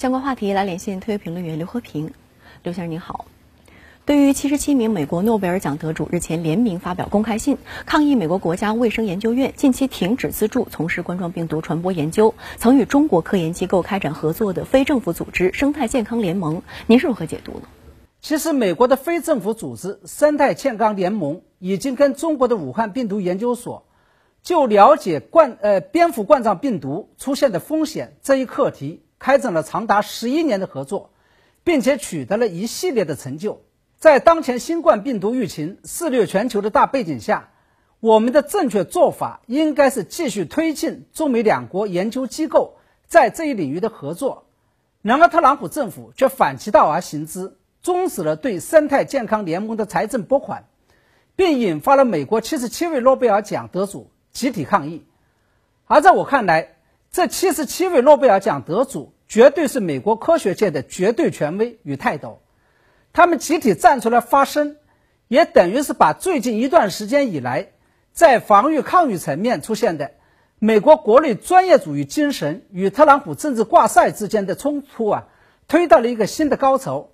相关话题来连线特约评论员刘和平。刘先生您好，对于七十七名美国诺贝尔奖得主日前联名发表公开信，抗议美国国家卫生研究院近期停止资助从事冠状病毒传播研究，曾与中国科研机构开展合作的非政府组织生态健康联盟，您是如何解读呢？其实，美国的非政府组织生态健康联盟已经跟中国的武汉病毒研究所。就了解冠呃蝙蝠冠状病毒出现的风险这一课题，开展了长达十一年的合作，并且取得了一系列的成就。在当前新冠病毒疫情肆虐全球的大背景下，我们的正确做法应该是继续推进中美两国研究机构在这一领域的合作。然而，特朗普政府却反其道而行之，终止了对生态健康联盟的财政拨款，并引发了美国七十七位诺贝尔奖得主。集体抗议，而在我看来，这七十七位诺贝尔奖得主绝对是美国科学界的绝对权威与泰斗，他们集体站出来发声，也等于是把最近一段时间以来在防御抗疫层面出现的美国国内专业主义精神与特朗普政治挂帅之间的冲突啊，推到了一个新的高潮。